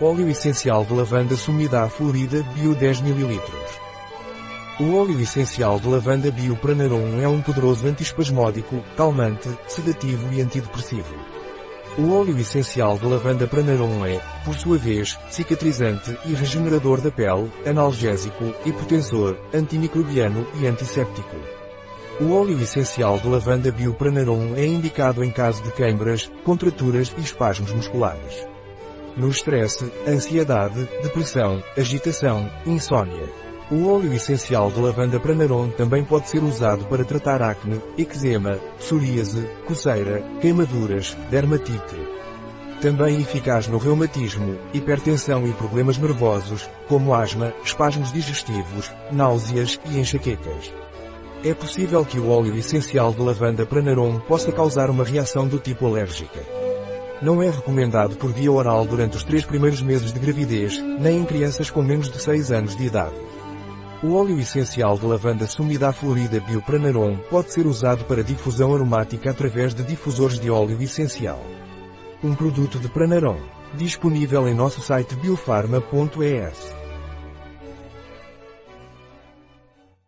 Óleo essencial de lavanda sumida florida Bio 10 ml. O óleo essencial de lavanda Bio Pranarum é um poderoso antiespasmódico, calmante, sedativo e antidepressivo. O óleo essencial de lavanda Pranarum é, por sua vez, cicatrizante e regenerador da pele, analgésico, hipotensor, antimicrobiano e antisséptico. O óleo essencial de lavanda Bio Pranarum é indicado em caso de queimbras, contraturas e espasmos musculares. No estresse, ansiedade, depressão, agitação, insônia. O óleo essencial de lavanda Pranarum também pode ser usado para tratar acne, eczema, psoríase, coceira, queimaduras, dermatite. Também eficaz no reumatismo, hipertensão e problemas nervosos, como asma, espasmos digestivos, náuseas e enxaquecas. É possível que o óleo essencial de lavanda Pranarum possa causar uma reação do tipo alérgica. Não é recomendado por via oral durante os três primeiros meses de gravidez, nem em crianças com menos de 6 anos de idade. O óleo essencial de lavanda sumida florida Biopranarum pode ser usado para difusão aromática através de difusores de óleo essencial. Um produto de Pranarum. Disponível em nosso site biofarma.es.